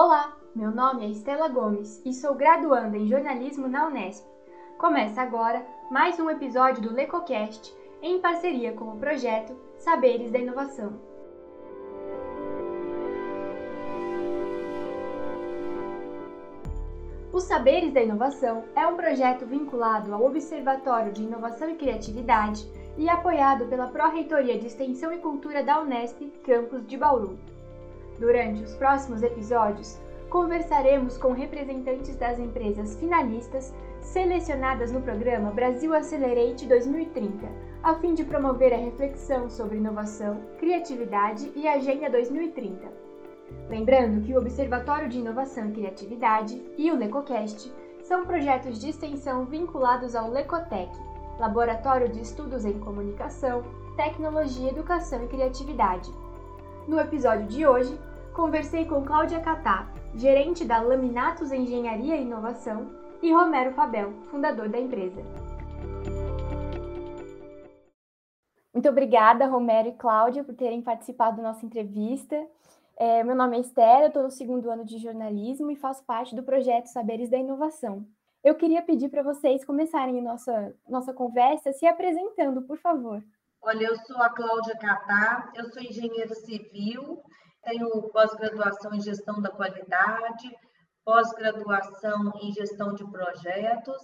Olá, meu nome é Estela Gomes e sou graduanda em jornalismo na Unesp. Começa agora mais um episódio do LecoCast em parceria com o projeto Saberes da Inovação. Os Saberes da Inovação é um projeto vinculado ao Observatório de Inovação e Criatividade e apoiado pela Pró-Reitoria de Extensão e Cultura da Unesp, campus de Bauru. Durante os próximos episódios, conversaremos com representantes das empresas finalistas selecionadas no programa Brasil Accelerate 2030, a fim de promover a reflexão sobre inovação, criatividade e Agenda 2030. Lembrando que o Observatório de Inovação e Criatividade e o LecoCast são projetos de extensão vinculados ao Lecotec, Laboratório de Estudos em Comunicação, Tecnologia, Educação e Criatividade. No episódio de hoje, conversei com Cláudia Catá, gerente da Laminatos Engenharia e Inovação, e Romero Fabel, fundador da empresa. Muito obrigada, Romero e Cláudia, por terem participado da nossa entrevista. É, meu nome é Esther, estou no segundo ano de jornalismo e faço parte do projeto Saberes da Inovação. Eu queria pedir para vocês começarem a nossa, nossa conversa se apresentando, por favor. Olha, eu sou a Cláudia Catá, eu sou engenheira civil, tenho pós-graduação em gestão da qualidade, pós-graduação em gestão de projetos,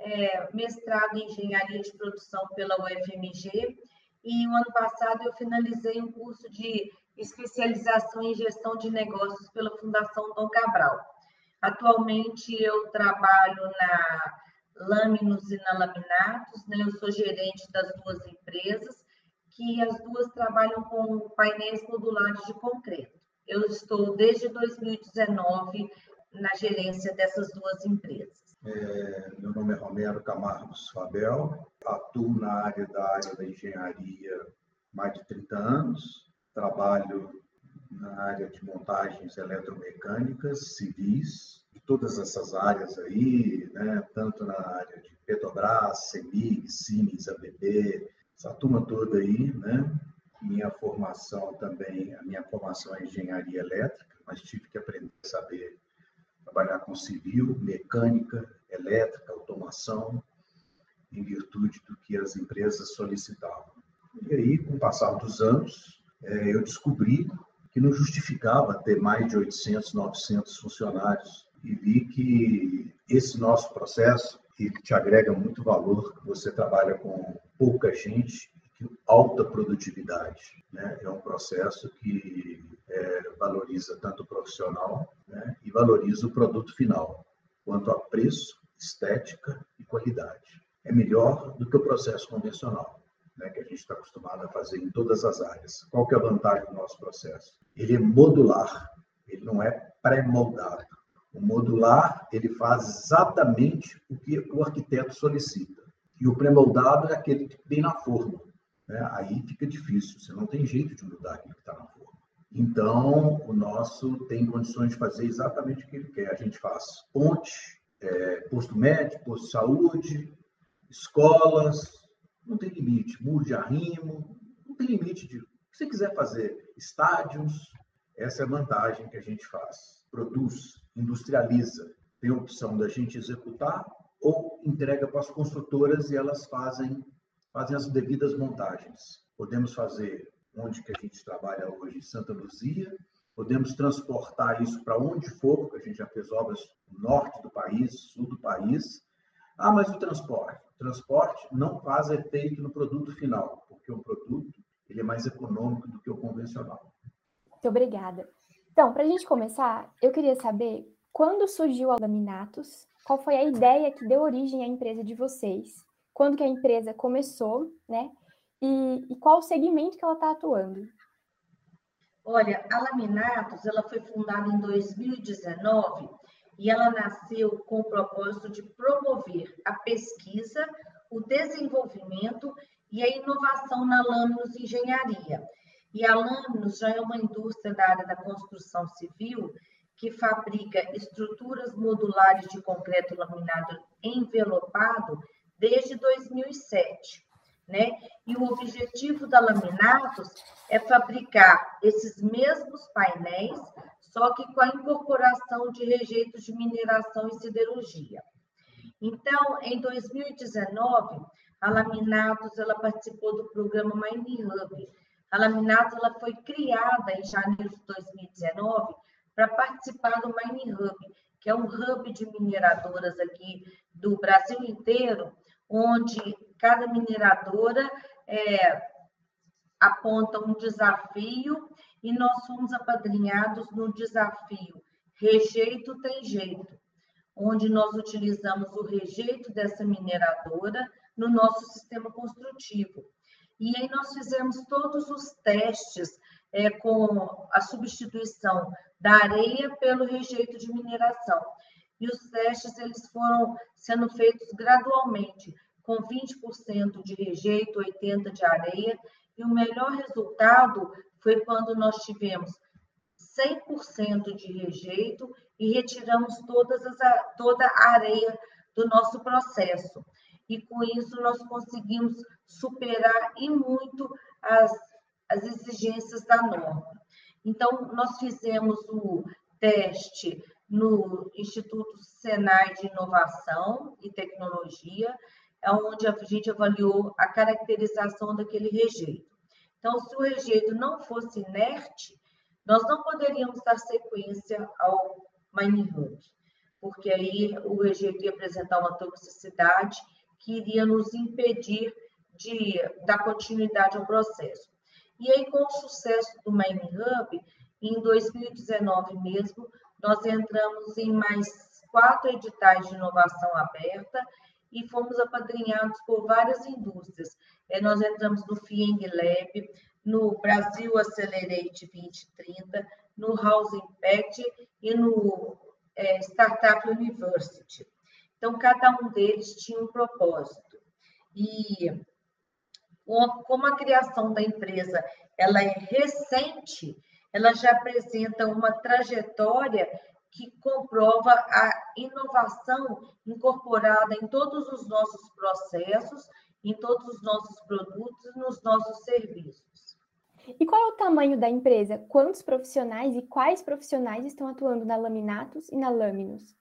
é, mestrado em engenharia de produção pela UFMG, e o ano passado eu finalizei um curso de especialização em gestão de negócios pela Fundação Dom Cabral. Atualmente eu trabalho na Lâminos e na Laminatos, né? eu sou gerente das duas empresas, que as duas trabalham com painéis modulares de concreto. Eu estou desde 2019 na gerência dessas duas empresas. É, meu nome é Romero Camargos Fabel, atuo na área da área da engenharia mais de 30 anos, trabalho na área de montagens eletromecânicas, civis, de todas essas áreas aí, né? tanto na área de Petrobras, CEMIG, Siemens, ABB, essa turma toda aí, né? Minha formação também, a minha formação é engenharia elétrica, mas tive que aprender a saber trabalhar com civil, mecânica, elétrica, automação, em virtude do que as empresas solicitavam. E aí, com o passar dos anos, é, eu descobri que não justificava ter mais de 800, 900 funcionários e vi que esse nosso processo que te agrega muito valor, você trabalha com pouca gente, alta produtividade, né? É um processo que é, valoriza tanto o profissional né? e valoriza o produto final, quanto a preço, estética e qualidade. É melhor do que o processo convencional né, que a gente está acostumado a fazer em todas as áreas. Qual que é a vantagem do nosso processo? Ele é modular, ele não é pré-moldado. O modular, ele faz exatamente o que o arquiteto solicita. E o pré-moldado é aquele que vem na forma. Né? Aí fica difícil, você não tem jeito de mudar aquilo que está na forma. Então, o nosso tem condições de fazer exatamente o que ele quer. A gente faz ponte, é, posto médico, posto de saúde, escolas, não tem limite. Mude arrimo, não tem limite de que você quiser fazer. Estádios, essa é a vantagem que a gente faz. Produz, industrializa. Tem a opção da gente executar ou entrega para as construtoras e elas fazem, fazem as devidas montagens. Podemos fazer onde que a gente trabalha hoje, em Santa Luzia, podemos transportar isso para onde for, porque a gente já fez obras no norte do país, sul do país. Ah, mas o transporte? transporte não faz efeito no produto final, porque o produto ele é mais econômico do que o convencional. Muito obrigada. Então, para a gente começar, eu queria saber quando surgiu a Laminatos, qual foi a ideia que deu origem à empresa de vocês, quando que a empresa começou, né? E, e qual o segmento que ela está atuando? Olha, a Laminatos ela foi fundada em 2019 e ela nasceu com o propósito de promover a pesquisa, o desenvolvimento e a inovação na Lâminos Engenharia. E a Lâminos já é uma indústria da área da construção civil que fabrica estruturas modulares de concreto laminado envelopado desde 2007. Né? E o objetivo da Laminatos é fabricar esses mesmos painéis só que com a incorporação de rejeitos de mineração e siderurgia. Então, em 2019, a Laminatos ela participou do programa Mining Hub. A Laminatos ela foi criada em janeiro de 2019 para participar do Mining Hub, que é um hub de mineradoras aqui do Brasil inteiro, onde cada mineradora é, aponta um desafio e nós fomos apadrinhados no desafio Rejeito Tem Jeito, onde nós utilizamos o rejeito dessa mineradora no nosso sistema construtivo. E aí nós fizemos todos os testes é, com a substituição da areia pelo rejeito de mineração. E os testes eles foram sendo feitos gradualmente, com 20% de rejeito, 80% de areia, e o melhor resultado foi quando nós tivemos 100% de rejeito e retiramos todas as, toda a areia do nosso processo. E com isso nós conseguimos superar e muito as, as exigências da norma. Então, nós fizemos o teste no Instituto Senai de Inovação e Tecnologia, é onde a gente avaliou a caracterização daquele rejeito. Então, se o rejeito não fosse inerte, nós não poderíamos dar sequência ao mining hub, porque aí o rejeito ia apresentar uma toxicidade que iria nos impedir de dar continuidade ao processo. E aí, com o sucesso do Mining Hub, em 2019 mesmo, nós entramos em mais quatro editais de inovação aberta e fomos apadrinhados por várias indústrias. É, nós entramos no FIENG Lab, no Brasil Accelerate 2030, no House Impact e no é, Startup University. Então, cada um deles tinha um propósito. E como a criação da empresa ela é recente, ela já apresenta uma trajetória que comprova a inovação incorporada em todos os nossos processos, em todos os nossos produtos e nos nossos serviços. E qual é o tamanho da empresa? Quantos profissionais e quais profissionais estão atuando na Laminatos e na Laminos?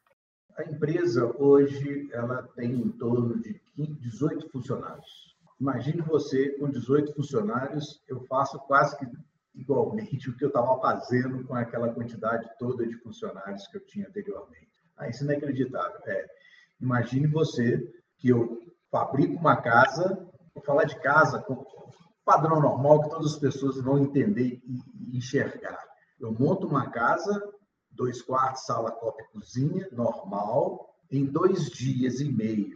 A empresa hoje ela tem em torno de 18 funcionários. Imagine você com 18 funcionários, eu faço quase que igualmente o que eu estava fazendo com aquela quantidade toda de funcionários que eu tinha anteriormente. Ah, isso é inacreditável. É, imagine você que eu fabrico uma casa, vou falar de casa com padrão normal que todas as pessoas vão entender e enxergar. Eu monto uma casa, dois quartos, sala, copa e cozinha, normal, em dois dias e meio.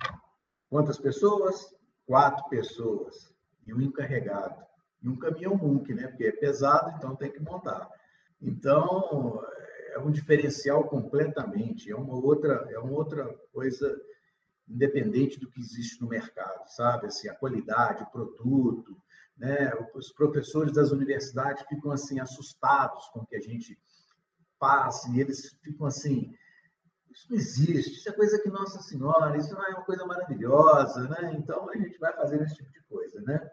Quantas pessoas? Quatro pessoas e um encarregado e um caminhão MUNC, né? Porque é pesado, então tem que montar. Então, é um diferencial completamente, é uma outra, é uma outra coisa independente do que existe no mercado, sabe? Assim, a qualidade, o produto, né? Os professores das universidades ficam assim assustados com o que a gente faz, e eles ficam assim, isso não existe, isso é coisa que Nossa Senhora, isso não é uma coisa maravilhosa, né? Então a gente vai fazendo esse tipo de coisa, né?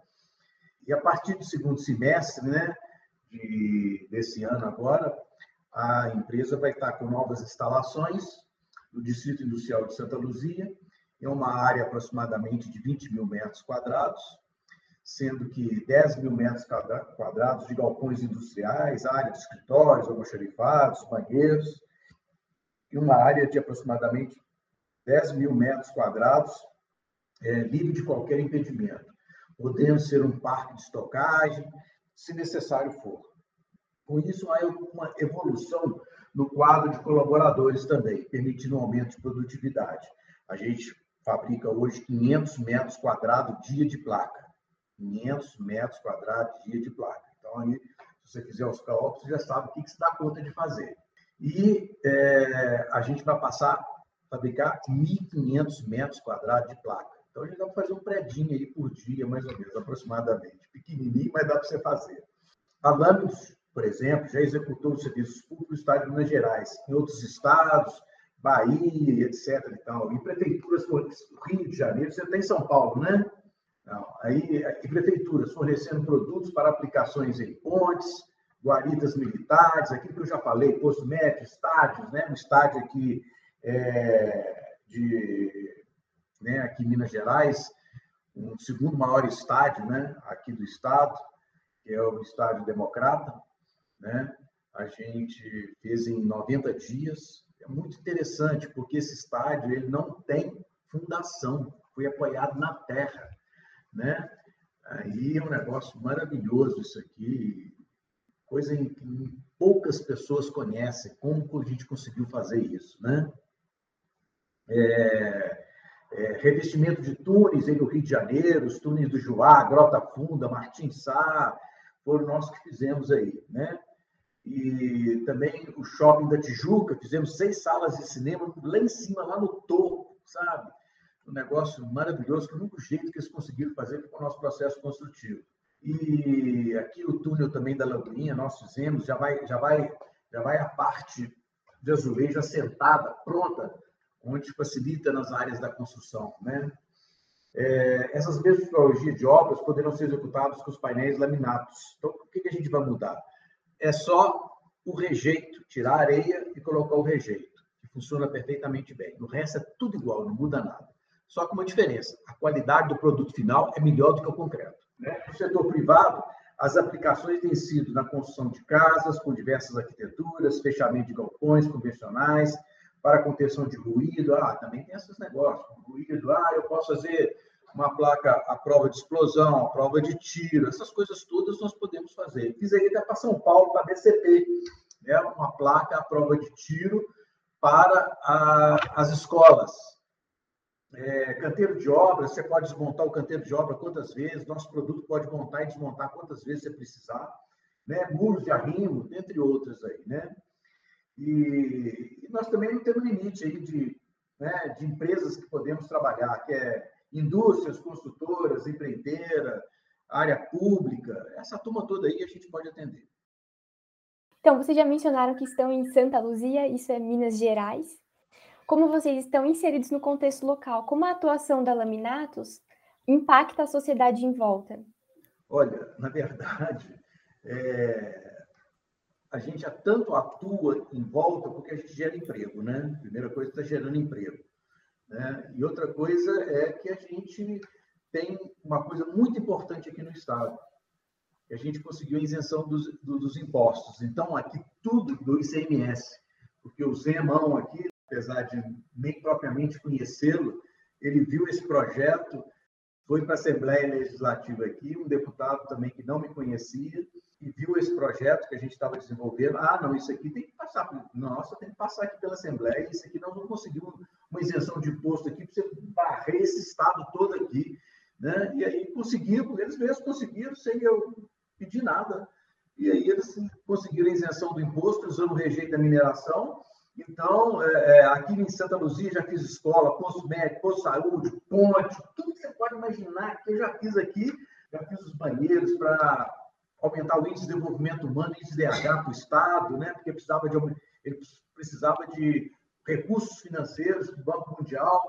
E a partir do segundo semestre né, de, desse ano agora, a empresa vai estar com novas instalações no Distrito Industrial de Santa Luzia, em uma área aproximadamente de 20 mil metros quadrados, sendo que 10 mil metros quadrados de galpões industriais, área de escritórios, almoxarifados, banheiros, e uma área de aproximadamente 10 mil metros quadrados é, livre de qualquer impedimento podendo ser um parque de estocagem, se necessário for. Com isso, há uma evolução no quadro de colaboradores também, permitindo um aumento de produtividade. A gente fabrica hoje 500 metros quadrados dia de placa. 500 metros quadrados dia de placa. Então, aí, se você fizer os cálculos, você já sabe o que, que se dá conta de fazer. E é, a gente vai passar a fabricar 1.500 metros quadrados de placa. Então, a gente dá para fazer um predinho aí por dia, mais ou menos, aproximadamente. Pequenininho, mas dá para você fazer. A Lâminos, por exemplo, já executou os serviços públicos no estado de Minas Gerais, em outros estados, Bahia, etc. E, tal. e prefeituras, Rio de Janeiro, você tem São Paulo, né? Não, aí, e prefeituras fornecendo produtos para aplicações em pontes, guaridas militares, aquilo que eu já falei, posto médico, estádios, né? um estádio aqui é, de, né, aqui em Minas Gerais, um segundo maior estádio né, aqui do estado, que é o Estádio Democrata, né? A gente fez em 90 dias. É muito interessante, porque esse estádio ele não tem fundação, foi apoiado na terra, né? Aí é um negócio maravilhoso isso aqui, coisa que poucas pessoas conhecem, como a gente conseguiu fazer isso, né? É, é, revestimento de túneis aí no Rio de Janeiro, os túneis do Juá, Grota Funda, Martins Sá, foram nós que fizemos aí, né? E também o Shopping da Tijuca, fizemos seis salas de cinema lá em cima, lá no topo, sabe? Um negócio maravilhoso, que o único jeito que eles conseguiram fazer com o nosso processo construtivo. E aqui o túnel também da Lambuinha, nós fizemos, já vai, já vai, já vai a parte de azulejo assentada, pronta, onde facilita nas áreas da construção, né? É, essas mesmas tecnologias de obras poderão ser executadas com os painéis laminados. Então, o que, que a gente vai mudar? É só o rejeito, tirar a areia e colocar o rejeito, que funciona perfeitamente bem. O resto é tudo igual, não muda nada. Só com uma diferença: a qualidade do produto final é melhor do que o concreto. Né? No setor privado, as aplicações têm sido na construção de casas com diversas arquiteturas, fechamento de galpões convencionais, para contenção de ruído. Ah, também tem esses negócios, ruído. Ah, eu posso fazer uma placa à prova de explosão, à prova de tiro, essas coisas todas nós podemos fazer. Fiz aí até para São Paulo, para a BCP, né? uma placa à prova de tiro para a, as escolas. É, canteiro de obra, você pode desmontar o canteiro de obra quantas vezes, nosso produto pode montar e desmontar quantas vezes você precisar, né? muros de arrimo, entre outras aí, né? E, e nós também não temos limite aí de, né, de empresas que podemos trabalhar, que é indústrias, construtoras, empreiteira, área pública, essa turma toda aí a gente pode atender. Então, vocês já mencionaram que estão em Santa Luzia, isso é Minas Gerais. Como vocês estão inseridos no contexto local, como a atuação da Laminatos impacta a sociedade em volta? Olha, na verdade, é, a gente já tanto atua em volta porque a gente gera emprego, né? Primeira coisa, está gerando emprego. Né? E outra coisa é que a gente tem uma coisa muito importante aqui no Estado. A gente conseguiu a isenção dos, dos impostos. Então, aqui tudo do ICMS, porque o Zemão aqui, apesar de nem propriamente conhecê-lo, ele viu esse projeto, foi para a Assembleia Legislativa aqui, um deputado também que não me conhecia, e viu esse projeto que a gente estava desenvolvendo, ah, não, isso aqui tem que passar, nossa, tem que passar aqui pela Assembleia, isso aqui nós não conseguimos uma isenção de imposto aqui para você barrer esse estado todo aqui, né? E aí conseguimos, eles mesmos conseguiram, sem eu pedir nada. E aí eles conseguiram a isenção do imposto usando o rejeito da mineração. Então, é, é, aqui em Santa Luzia já fiz escola, posto médico, posto saúde, ponte, tudo que você pode imaginar que eu já fiz aqui. Já fiz os banheiros para aumentar o índice de desenvolvimento humano, índice de DH para o Estado, né? porque precisava de, ele precisava de recursos financeiros do Banco Mundial,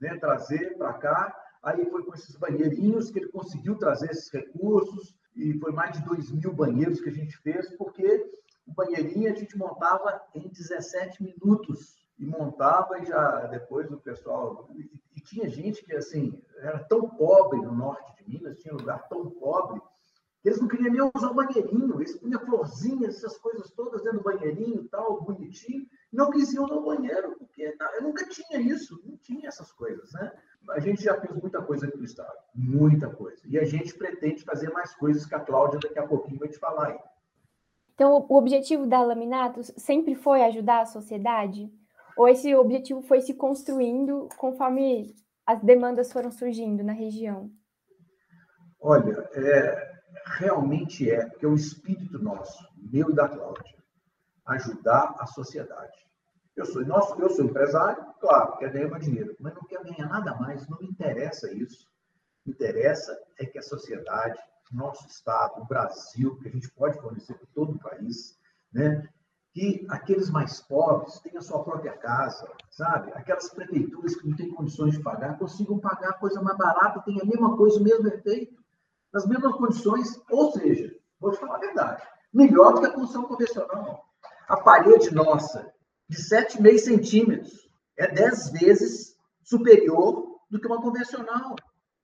né? trazer para cá. Aí foi com esses banheirinhos que ele conseguiu trazer esses recursos, e foi mais de 2 mil banheiros que a gente fez, porque o banheirinho a gente montava em 17 minutos. E montava e já depois o pessoal. E, tinha gente que, assim, era tão pobre no norte de Minas, tinha lugar tão pobre, eles não queriam nem usar o banheirinho, eles punham florzinhas, essas coisas todas dentro do banheirinho, tal, bonitinho. Não quisiam usar o banheiro, porque eu nunca tinha isso, não tinha essas coisas, né? A gente já fez muita coisa aqui no Estado, muita coisa. E a gente pretende fazer mais coisas que a Cláudia daqui a pouquinho vai te falar aí. Então, o objetivo da Laminatos sempre foi ajudar a sociedade? Ou esse objetivo foi se construindo conforme as demandas foram surgindo na região? Olha, é, realmente é, porque é o espírito nosso, meu e da Cláudia, ajudar a sociedade. Eu sou, nosso, eu sou empresário, claro, quer ganhar meu dinheiro, mas não quer ganhar nada mais, não me interessa isso. Me interessa é que a sociedade, nosso Estado, o Brasil, que a gente pode fornecer para todo o país, né? que aqueles mais pobres tenham a sua própria casa, sabe? Aquelas prefeituras que não têm condições de pagar, consigam pagar coisa mais barata, tenham a mesma coisa, o mesmo efeito nas mesmas condições, ou seja, vou te falar a verdade, melhor do que a construção convencional. A parede nossa, de 7,5 centímetros, é 10 vezes superior do que uma convencional.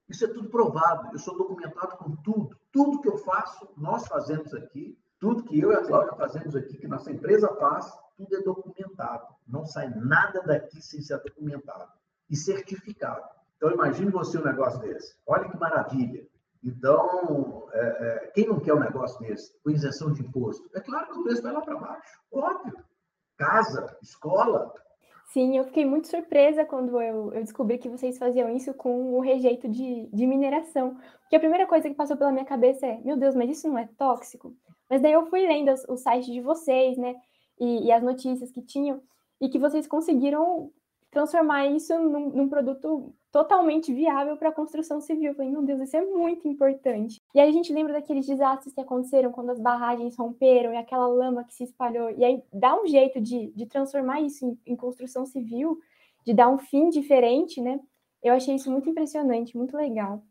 Isso é tudo provado. Eu sou documentado com tudo. Tudo que eu faço, nós fazemos aqui. Tudo que eu e a Cláudia fazemos aqui, que nossa empresa faz, tudo é documentado. Não sai nada daqui sem ser documentado e certificado. Então, imagine você um negócio desse. Olha que maravilha. Então, é, é, quem não quer um negócio desse, com isenção de imposto? É claro que o preço vai lá para baixo. Óbvio. Casa, escola, Sim, eu fiquei muito surpresa quando eu, eu, descobri que vocês faziam isso com o rejeito de, de, mineração. Porque a primeira coisa que passou pela minha cabeça é: meu Deus, mas isso não é tóxico? Mas daí eu fui lendo o site de vocês, né? E, e, as notícias que tinham, e que vocês conseguiram transformar isso num, num produto totalmente viável para a construção civil. Eu falei, meu Deus, isso é muito importante. E aí a gente lembra daqueles desastres que aconteceram quando as barragens romperam e aquela lama que se espalhou. E aí dá um jeito de, de transformar isso em, em construção civil, de dar um fim diferente, né? Eu achei isso muito impressionante, muito legal.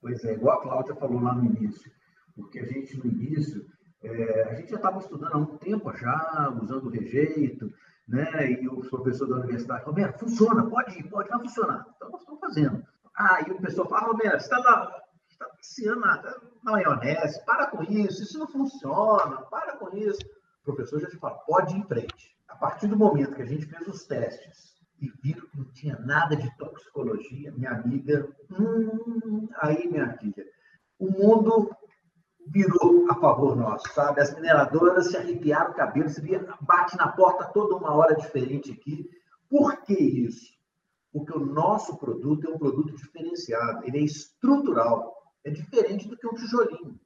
Pois é, igual a Cláudia falou lá no início, porque a gente no início, é, a gente já estava estudando há um tempo já, usando o rejeito, né? E os professores da universidade Roberto, funciona, pode ir, pode, vai funcionar. Então, nós estamos fazendo. Ah, e o pessoal fala, Roberto, você está está viciando na, na maionese, para com isso, isso não funciona, para com isso. O professor já te fala, pode ir em frente. A partir do momento que a gente fez os testes e viram que não tinha nada de toxicologia, minha amiga, hum, aí, minha filha, o mundo virou a favor nosso, sabe? As mineradoras se arrepiaram o cabelo, se via, bate na porta toda uma hora diferente aqui. Por que isso? Porque o nosso produto é um produto diferenciado, ele é estrutural, é diferente do que um tijolinho.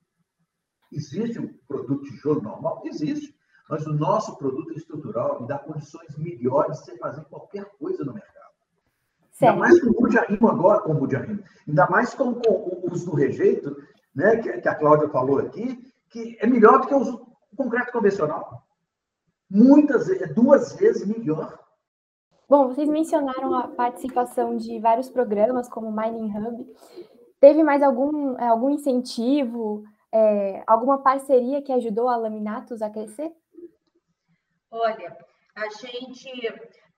Existe um produto tijolo normal? Existe. Mas o nosso produto é estrutural e dá condições melhores de você fazer qualquer coisa no mercado. Certo. Ainda mais com o Budiarrimo agora, com o Budiarrimo. Ainda mais com, com o uso do rejeito, né, que, que a Cláudia falou aqui, que é melhor do que o concreto convencional. Muitas, duas vezes melhor. Bom, vocês mencionaram a participação de vários programas, como o Mining Hub. Teve mais algum, é, algum incentivo, é, alguma parceria que ajudou a Laminatos a crescer? Olha, a gente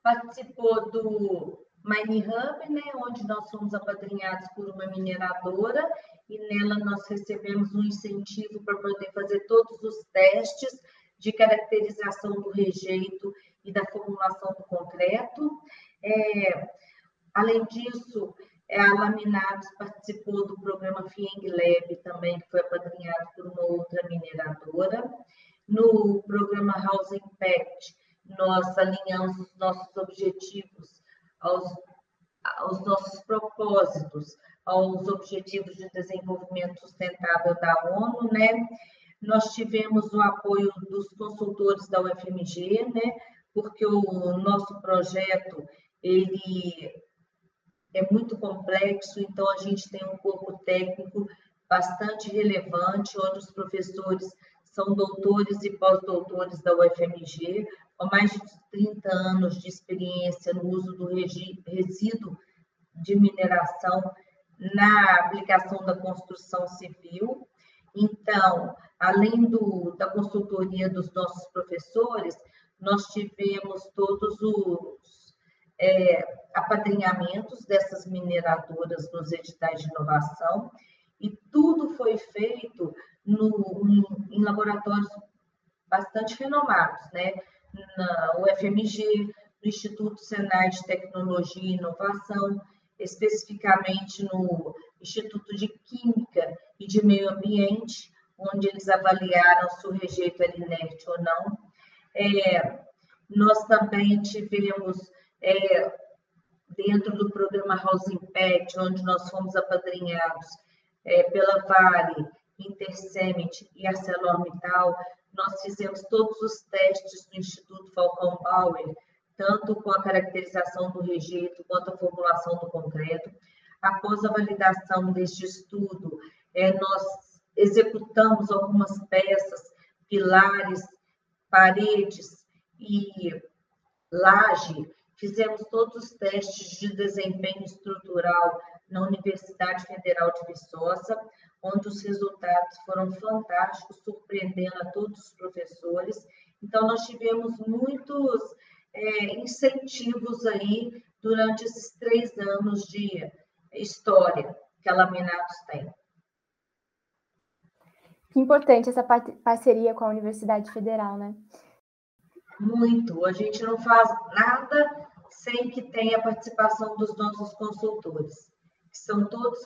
participou do Mining Hub, né, onde nós fomos apadrinhados por uma mineradora e nela nós recebemos um incentivo para poder fazer todos os testes de caracterização do rejeito e da formulação do concreto. É, além disso, é, a Laminados participou do programa FIENG Lab também, que foi apadrinhado por uma outra mineradora. No programa House Impact, nós alinhamos os nossos objetivos aos, aos nossos propósitos, aos Objetivos de Desenvolvimento Sustentável da ONU, né? Nós tivemos o apoio dos consultores da UFMG, né? Porque o nosso projeto ele é muito complexo, então a gente tem um corpo técnico bastante relevante, onde os professores são doutores e pós-doutores da UFMG, com mais de 30 anos de experiência no uso do resíduo de mineração na aplicação da construção civil. Então, além do, da consultoria dos nossos professores, nós tivemos todos os é, apadrinhamentos dessas mineradoras nos editais de inovação, e tudo foi feito no, em laboratórios bastante renomados, né? Na UFMG, no Instituto Senai de Tecnologia e Inovação, especificamente no Instituto de Química e de Meio Ambiente, onde eles avaliaram se o rejeito era inerte ou não. É, nós também tivemos, é, dentro do programa House Impact, onde nós fomos apadrinhados é, pela Vale, Intersemit e ArcelorMittal, nós fizemos todos os testes do Instituto Falcão Bauer tanto com a caracterização do rejeito quanto a formulação do concreto. Após a validação deste estudo, é, nós executamos algumas peças, pilares, paredes e laje. Fizemos todos os testes de desempenho estrutural na Universidade Federal de Viçosa, onde os resultados foram fantásticos, surpreendendo a todos os professores. Então, nós tivemos muitos é, incentivos aí durante esses três anos de história que a Laminatos tem. Que importante essa parceria com a Universidade Federal, né? Muito. A gente não faz nada sem que tenha a participação dos nossos consultores, que são todos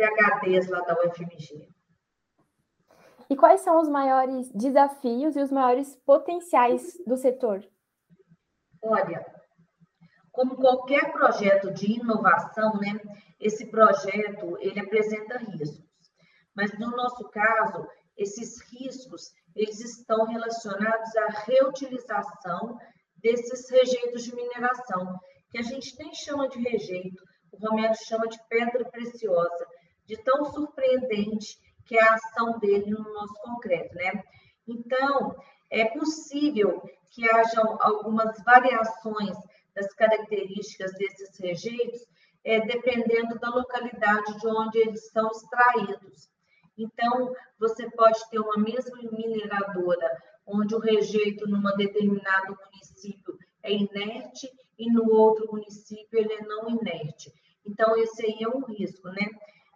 PHDs lá da UFMG. E quais são os maiores desafios e os maiores potenciais do setor? Olha, como qualquer projeto de inovação, né, esse projeto ele apresenta riscos. Mas no nosso caso, esses riscos eles estão relacionados à reutilização desses rejeitos de mineração, que a gente nem chama de rejeito, o Romero chama de pedra preciosa, de tão surpreendente que é a ação dele no nosso concreto, né? Então, é possível que hajam algumas variações das características desses rejeitos, é, dependendo da localidade de onde eles são extraídos. Então, você pode ter uma mesma mineradora, onde o rejeito numa determinado município é inerte e no outro município ele é não inerte. Então, esse aí é um risco, né?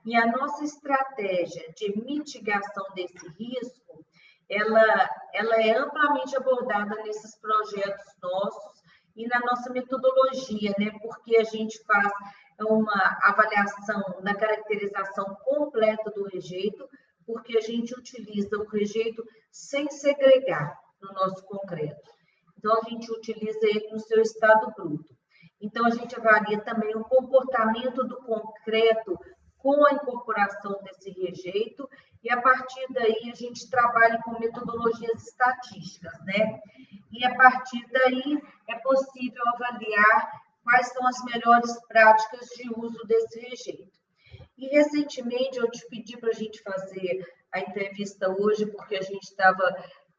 E a nossa estratégia de mitigação desse risco, ela, ela é amplamente abordada nesses projetos nossos e na nossa metodologia, né? Porque a gente faz uma avaliação da caracterização completa do rejeito, porque a gente utiliza o rejeito sem segregar no nosso concreto. Então, a gente utiliza ele no seu estado bruto. Então, a gente avalia também o comportamento do concreto com a incorporação desse rejeito, e a partir daí a gente trabalha com metodologias estatísticas, né? E a partir daí é possível avaliar quais são as melhores práticas de uso desse rejeito. E recentemente eu te pedi para a gente fazer a entrevista hoje, porque a gente estava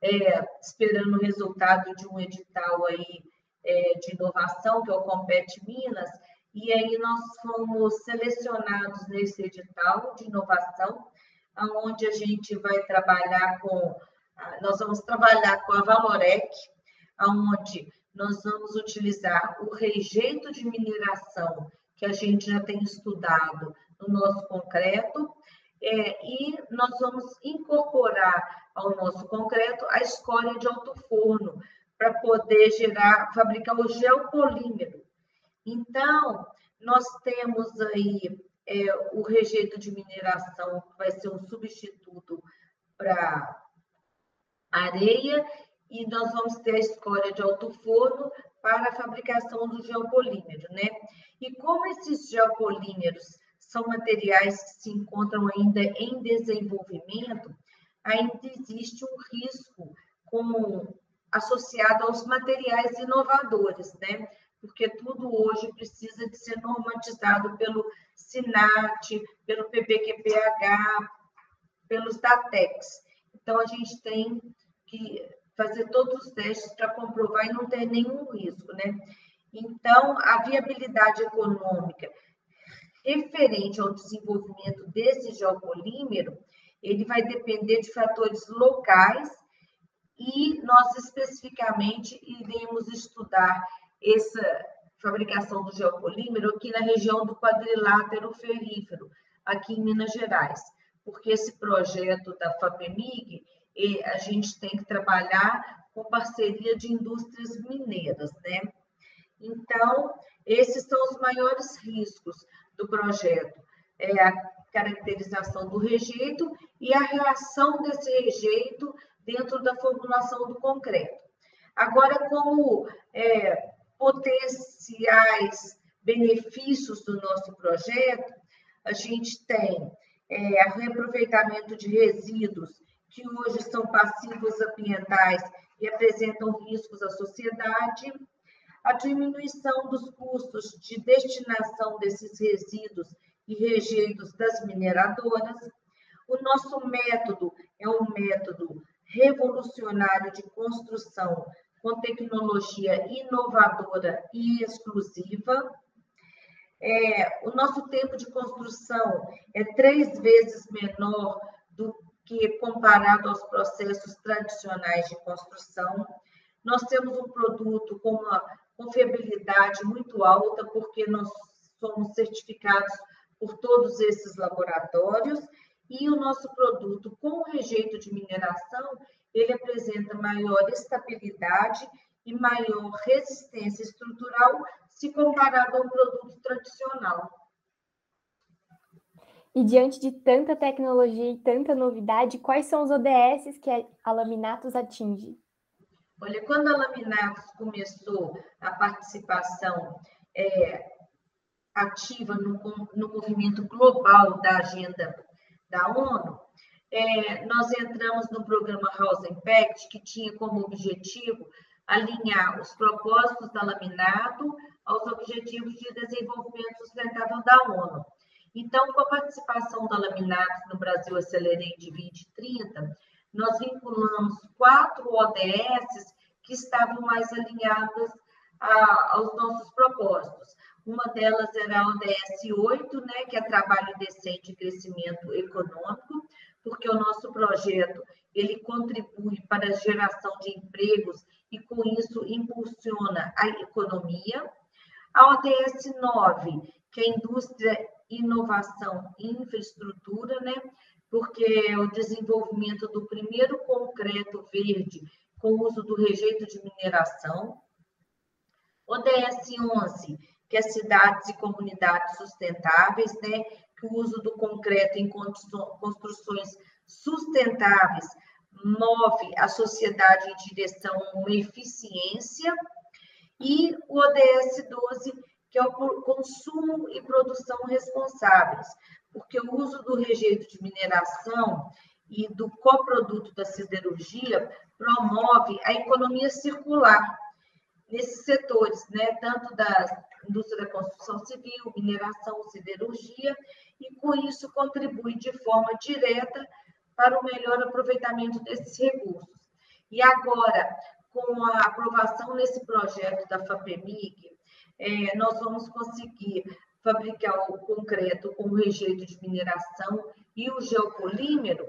é, esperando o resultado de um edital aí é, de inovação, que é o Compete Minas, e aí nós fomos selecionados nesse edital de inovação, onde a gente vai trabalhar com, nós vamos trabalhar com a Valorec, onde nós vamos utilizar o rejeito de mineração que a gente já tem estudado no nosso concreto, é, e nós vamos incorporar ao nosso concreto a escória de alto forno para poder gerar, fabricar o geopolímero. Então, nós temos aí é, o rejeito de mineração, que vai ser um substituto para areia, e nós vamos ter a escória de alto forno para a fabricação do geopolímero, né? E como esses geopolímeros são materiais que se encontram ainda em desenvolvimento, ainda existe um risco com, associado aos materiais inovadores, né? Porque tudo hoje precisa de ser normatizado pelo SINAT, pelo PPQPH, pelos DATEX. Então, a gente tem que fazer todos os testes para comprovar e não ter nenhum risco, né? Então, a viabilidade econômica referente ao desenvolvimento desse geopolímero, ele vai depender de fatores locais e nós especificamente iremos estudar essa fabricação do geopolímero aqui na região do quadrilátero ferífero, aqui em Minas Gerais, porque esse projeto da FAPEMIG, a gente tem que trabalhar com parceria de indústrias mineiras, né? Então, esses são os maiores riscos do projeto. É a caracterização do rejeito e a reação desse rejeito dentro da formulação do concreto. Agora, como é, potenciais benefícios do nosso projeto, a gente tem é, reaproveitamento de resíduos que hoje são passivos ambientais e apresentam riscos à sociedade, a diminuição dos custos de destinação desses resíduos e rejeitos das mineradoras. O nosso método é um método revolucionário de construção com tecnologia inovadora e exclusiva. É, o nosso tempo de construção é três vezes menor do que comparado aos processos tradicionais de construção. Nós temos um produto com uma confiabilidade muito alta, porque nós somos certificados por todos esses laboratórios, e o nosso produto com rejeito de mineração, ele apresenta maior estabilidade e maior resistência estrutural se comparado a um produto tradicional. E diante de tanta tecnologia e tanta novidade, quais são os ODS que a Laminatos atinge? Olha, quando a Laminatos começou a participação é, ativa no, no movimento global da agenda da ONU, é, nós entramos no programa House Impact, que tinha como objetivo alinhar os propósitos da Laminato aos Objetivos de Desenvolvimento Sustentável da ONU. Então, com a participação da Laminato no Brasil Accelerate 2030, nós vinculamos quatro ODS que estavam mais alinhadas a, aos nossos propósitos. Uma delas era a ODS 8, né, que é trabalho decente e crescimento econômico, porque o nosso projeto ele contribui para a geração de empregos e com isso impulsiona a economia. A ODS 9, que é indústria, inovação e infraestrutura, né? Porque o desenvolvimento do primeiro concreto verde com uso do rejeito de mineração. ODS 11, que é cidades e comunidades sustentáveis, né? Que o uso do concreto em construções sustentáveis move a sociedade em direção a uma eficiência e o ODS 12, que é o consumo e produção responsáveis, porque o uso do rejeito de mineração e do coproduto da siderurgia promove a economia circular nesses setores, né, tanto da indústria da construção civil, mineração, siderurgia, e com isso contribui de forma direta para o melhor aproveitamento desses recursos. E agora, com a aprovação nesse projeto da FAPEMIG, é, nós vamos conseguir fabricar o concreto com o rejeito de mineração e o geopolímero,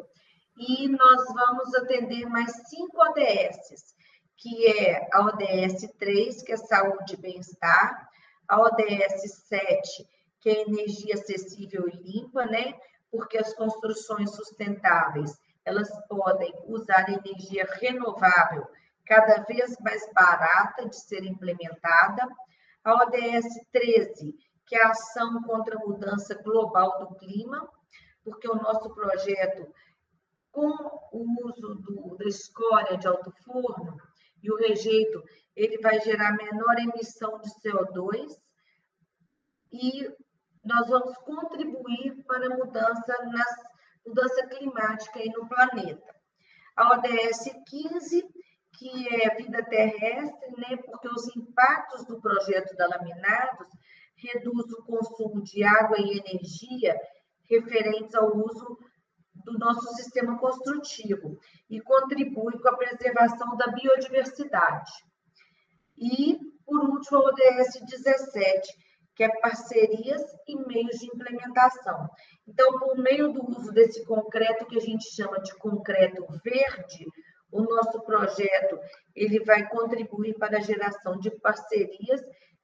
e nós vamos atender mais cinco ODSs, que é a ODS 3, que é saúde e bem-estar, a ODS 7, que é energia acessível e limpa, né? Porque as construções sustentáveis, elas podem usar energia renovável cada vez mais barata de ser implementada. A ODS 13, que é a ação contra a mudança global do clima, porque o nosso projeto, com o uso do, da escória de alto forno e o rejeito, ele vai gerar menor emissão de CO2 e nós vamos contribuir para a mudança, nas, mudança climática aí no planeta. A ODS 15 que é vida terrestre, né, porque os impactos do projeto da Laminados reduz o consumo de água e energia referentes ao uso do nosso sistema construtivo e contribui com a preservação da biodiversidade. E, por último, a ODS 17, que é parcerias e meios de implementação. Então, por meio do uso desse concreto que a gente chama de concreto verde, o nosso projeto ele vai contribuir para a geração de parcerias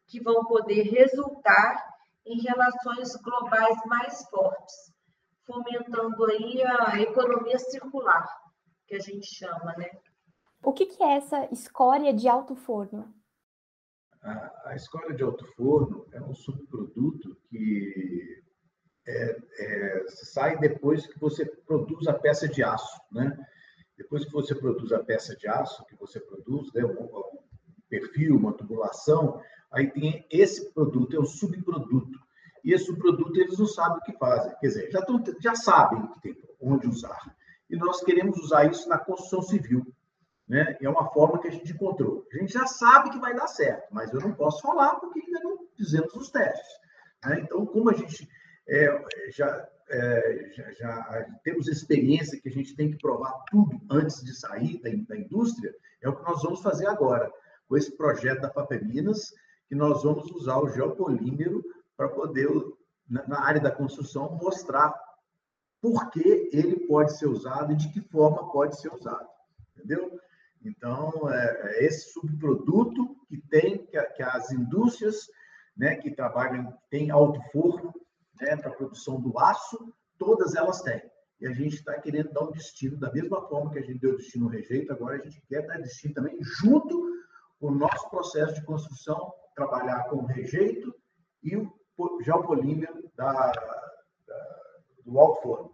que vão poder resultar em relações globais mais fortes, fomentando aí a economia circular, que a gente chama, né? O que, que é essa escória de alto forno? A, a escória de alto forno é um subproduto que é, é, sai depois que você produz a peça de aço, né? Depois que você produz a peça de aço que você produz, né, um, um perfil, uma tubulação, aí tem esse produto, é o subproduto. E esse subproduto eles não sabem o que fazem, quer dizer, já, já sabem tem, onde usar. E nós queremos usar isso na construção civil. Né? é uma forma que a gente encontrou. A gente já sabe que vai dar certo, mas eu não posso falar porque ainda não fizemos os testes. Né? Então, como a gente é, já é, já, já, temos experiência que a gente tem que provar tudo antes de sair da, da, indústria, é o que nós vamos fazer agora, com esse projeto da Papeminas, que nós vamos usar o geopolímero para poder, na área da construção, mostrar por que ele pode ser usado e de que forma pode ser usado, entendeu? Então, é, é esse subproduto que tem, que, as indústrias né, que trabalham, tem alto forno né, para a produção do aço, todas elas têm. E a gente está querendo dar um destino, da mesma forma que a gente deu destino ao rejeito, agora a gente quer dar destino também junto com o nosso processo de construção, trabalhar com o rejeito e o geopolímero da, da, do alto forno.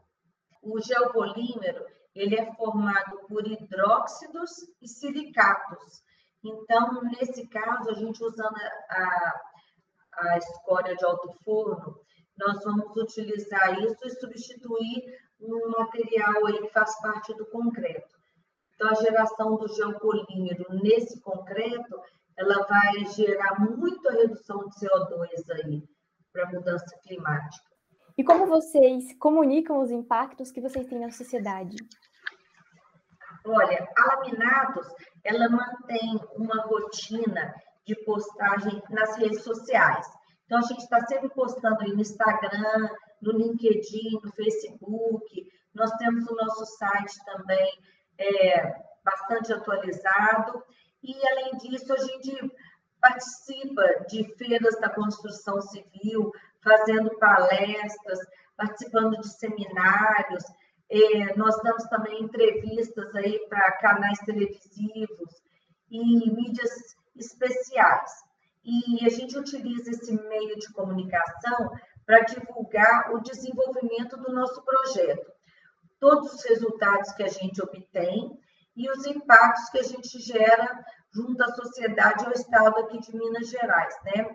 O geopolímero ele é formado por hidróxidos e silicatos. Então, nesse caso, a gente usando a, a escória de alto forno, nós vamos utilizar isso e substituir um material aí que faz parte do concreto. Então, a geração do geopolímero nesse concreto, ela vai gerar muita redução de CO2 aí para a mudança climática. E como vocês comunicam os impactos que vocês têm na sociedade? Olha, a Laminados, ela mantém uma rotina de postagem nas redes sociais. Então, a gente está sempre postando aí no Instagram, no LinkedIn, no Facebook. Nós temos o nosso site também é, bastante atualizado. E, além disso, a gente participa de feiras da construção civil, fazendo palestras, participando de seminários. É, nós damos também entrevistas aí para canais televisivos e mídias especiais. E a gente utiliza esse meio de comunicação para divulgar o desenvolvimento do nosso projeto. Todos os resultados que a gente obtém e os impactos que a gente gera junto à sociedade e ao Estado aqui de Minas Gerais, né?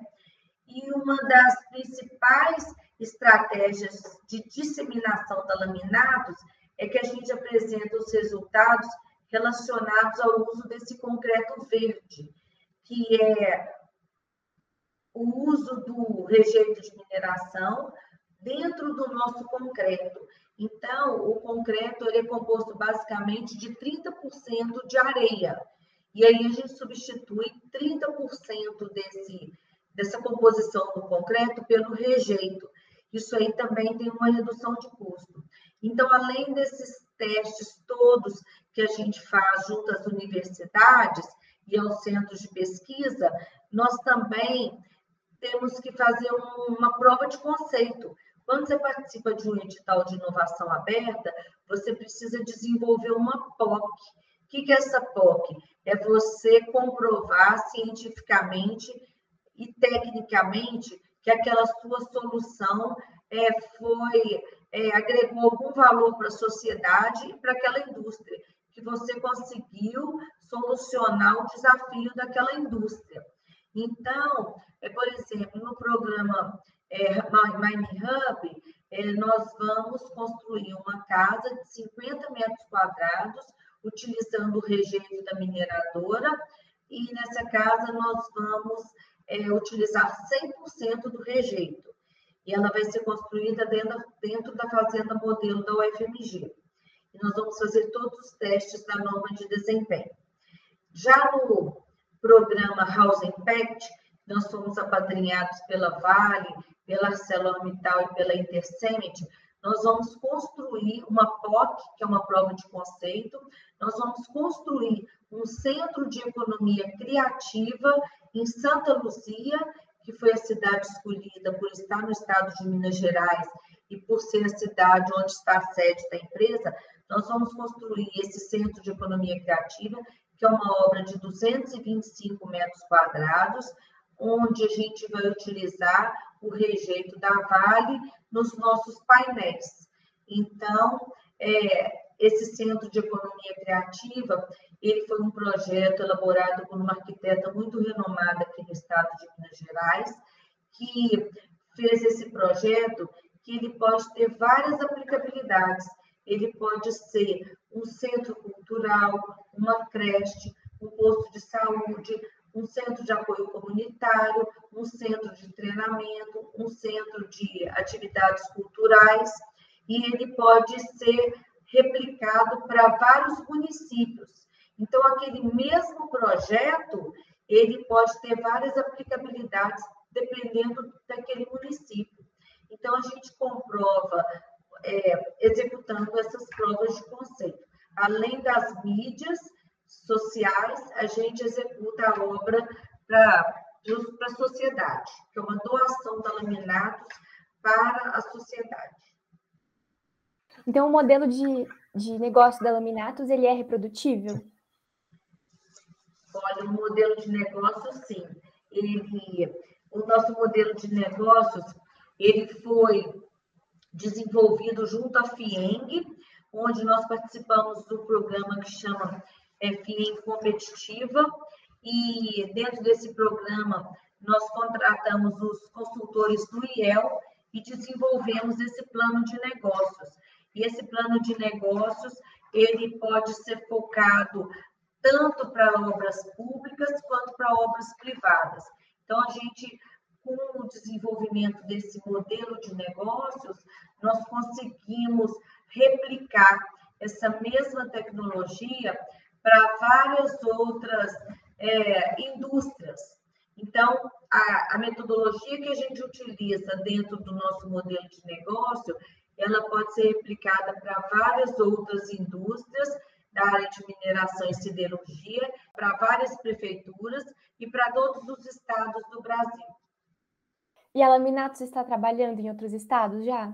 E uma das principais estratégias de disseminação da laminados é que a gente apresenta os resultados relacionados ao uso desse concreto verde, que é o uso do rejeito de mineração dentro do nosso concreto. Então, o concreto ele é composto basicamente de 30% de areia. E aí a gente substitui 30% desse, dessa composição do concreto pelo rejeito. Isso aí também tem uma redução de custo. Então, além desses testes todos que a gente faz junto às universidades e aos centros de pesquisa, nós também temos que fazer uma prova de conceito. Quando você participa de um edital de inovação aberta, você precisa desenvolver uma POC. O que é essa POC? É você comprovar cientificamente e tecnicamente que aquela sua solução é, foi é, agregou algum valor para a sociedade e para aquela indústria, que você conseguiu solucionar o desafio daquela indústria. Então, é, por exemplo, no programa é, Mine Hub, é, nós vamos construir uma casa de 50 metros quadrados, utilizando o rejeito da mineradora, e nessa casa nós vamos é, utilizar 100% do rejeito. E ela vai ser construída dentro, dentro da fazenda modelo da UFMG. E nós vamos fazer todos os testes da norma de desempenho. Já no programa House Impact, nós fomos apadrinhados pela Vale, pela ArcelorMittal e pela Intercement, nós vamos construir uma POC, que é uma prova de conceito, nós vamos construir um centro de economia criativa em Santa Luzia, que foi a cidade escolhida por estar no estado de Minas Gerais e por ser a cidade onde está a sede da empresa, nós vamos construir esse centro de economia criativa que é uma obra de 225 metros quadrados, onde a gente vai utilizar o rejeito da Vale nos nossos painéis. Então, é, esse Centro de Economia Criativa, ele foi um projeto elaborado por uma arquiteta muito renomada aqui no estado de Minas Gerais, que fez esse projeto que ele pode ter várias aplicabilidades. Ele pode ser um centro cultural, uma creche, um posto de saúde, um centro de apoio comunitário, um centro de treinamento, um centro de atividades culturais, e ele pode ser replicado para vários municípios. Então, aquele mesmo projeto, ele pode ter várias aplicabilidades dependendo daquele município. Então, a gente comprova é, executando essas provas de conceito. Além das mídias sociais, a gente executa a obra para a sociedade, que é uma doação da Laminatos para a sociedade. Então, o modelo de, de negócio da Laminatos, ele é reprodutível? Olha, o modelo de negócio, sim. Ele, o nosso modelo de negócios, ele foi desenvolvido junto à FIENG, onde nós participamos do programa que chama é, FIENG Competitiva, e dentro desse programa nós contratamos os consultores do IEL e desenvolvemos esse plano de negócios. E esse plano de negócios, ele pode ser focado tanto para obras públicas quanto para obras privadas. Então, a gente, com o desenvolvimento desse modelo de negócios, nós conseguimos replicar essa mesma tecnologia para várias outras é, indústrias. Então, a, a, metodologia que a gente utiliza dentro do nosso modelo de negócio, ela pode ser replicada para várias outras indústrias da área de mineração e siderurgia, para várias prefeituras e para todos os estados do Brasil. E a Laminatos está trabalhando em outros estados já?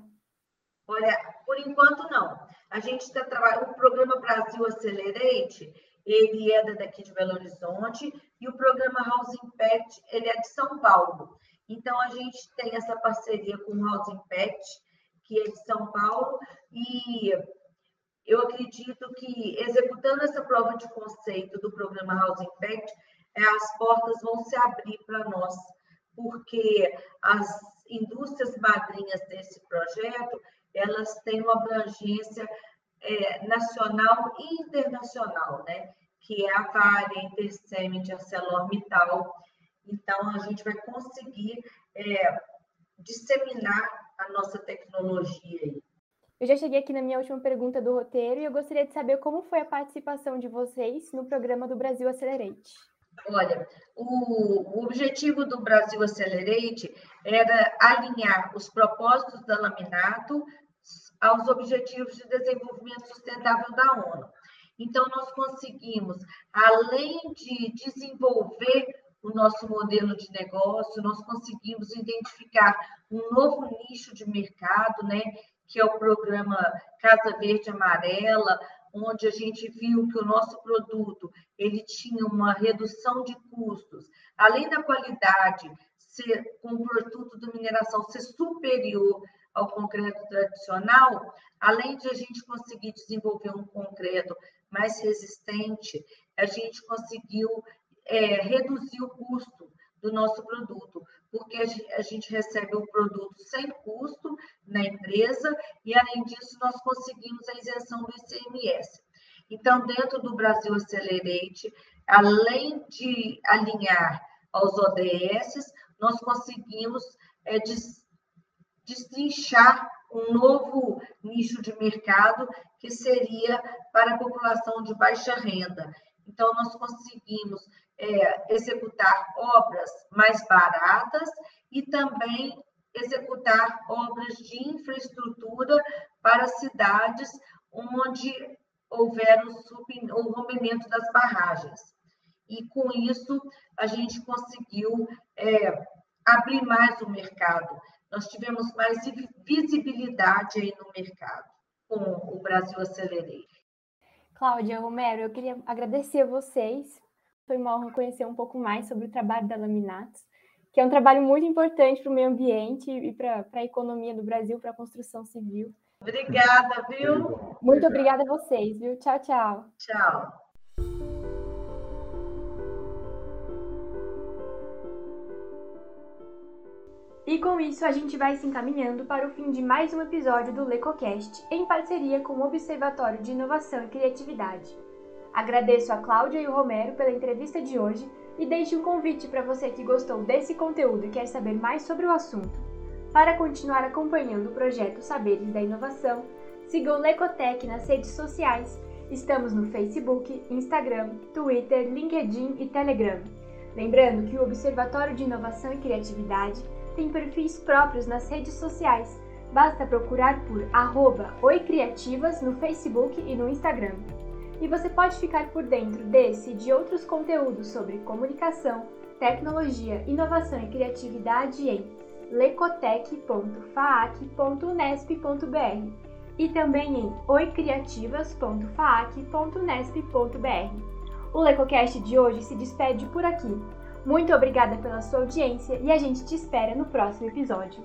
Olha, por enquanto não. A gente está trabalhando, o programa Brasil Accelerate, ele é daqui de Belo Horizonte, e o programa House Impact, ele é de São Paulo. Então, a gente tem essa parceria com o House Impact, que é de São Paulo, e eu acredito que executando essa prova de conceito do programa House Impact, é, as portas vão se abrir para nós, porque as indústrias madrinhas desse projeto, elas têm uma abrangência é, nacional e internacional, né? que é a Vale, a Intercement, a ArcelorMittal. Então, a gente vai conseguir é, disseminar a nossa tecnologia aí. Eu já cheguei aqui na minha última pergunta do roteiro e eu gostaria de saber como foi a participação de vocês no programa do Brasil Accelerate. Olha, o, o objetivo do Brasil Accelerate era alinhar os propósitos da Laminato aos Objetivos de Desenvolvimento Sustentável da ONU. Então, nós conseguimos, além de desenvolver o nosso modelo de negócio, nós conseguimos identificar um novo nicho de mercado, né, que é o programa Casa Verde Amarela, onde a gente viu que o nosso produto ele tinha uma redução de custos, além da qualidade ser com o produto de mineração ser superior ao concreto tradicional, além de a gente conseguir desenvolver um concreto mais resistente, a gente conseguiu é, reduzir o custo do nosso produto, porque a gente recebe o produto sem custo na empresa e, além disso, nós conseguimos a isenção do ICMS. Então, dentro do Brasil Accelerate, além de alinhar aos ODS, nós conseguimos é, des, destrinchar um novo nicho de mercado que seria para a população de baixa renda. Então, nós conseguimos é, executar obras mais baratas e também executar obras de infraestrutura para cidades onde houver o, o rompimento das barragens. E com isso, a gente conseguiu é, abrir mais o mercado nós tivemos mais visibilidade aí no mercado com o Brasil Acelerei. Cláudia Romero, eu queria agradecer a vocês. Foi uma honra conhecer um pouco mais sobre o trabalho da Laminatos, que é um trabalho muito importante para o meio ambiente e para a economia do Brasil, para a construção civil. Obrigada, viu? Muito obrigada a vocês, viu? Tchau, tchau. Tchau. E com isso, a gente vai se encaminhando para o fim de mais um episódio do LecoCast, em parceria com o Observatório de Inovação e Criatividade. Agradeço a Cláudia e o Romero pela entrevista de hoje e deixo um convite para você que gostou desse conteúdo e quer saber mais sobre o assunto. Para continuar acompanhando o projeto Saberes da Inovação, siga o Lecotec nas redes sociais. Estamos no Facebook, Instagram, Twitter, LinkedIn e Telegram. Lembrando que o Observatório de Inovação e Criatividade tem perfis próprios nas redes sociais. Basta procurar por arroba oicriativas no Facebook e no Instagram. E você pode ficar por dentro desse e de outros conteúdos sobre comunicação, tecnologia, inovação e criatividade em lecotec.faac.unesp.br e também em oicriativas.faac.unesp.br. O LecoCast de hoje se despede por aqui. Muito obrigada pela sua audiência e a gente te espera no próximo episódio.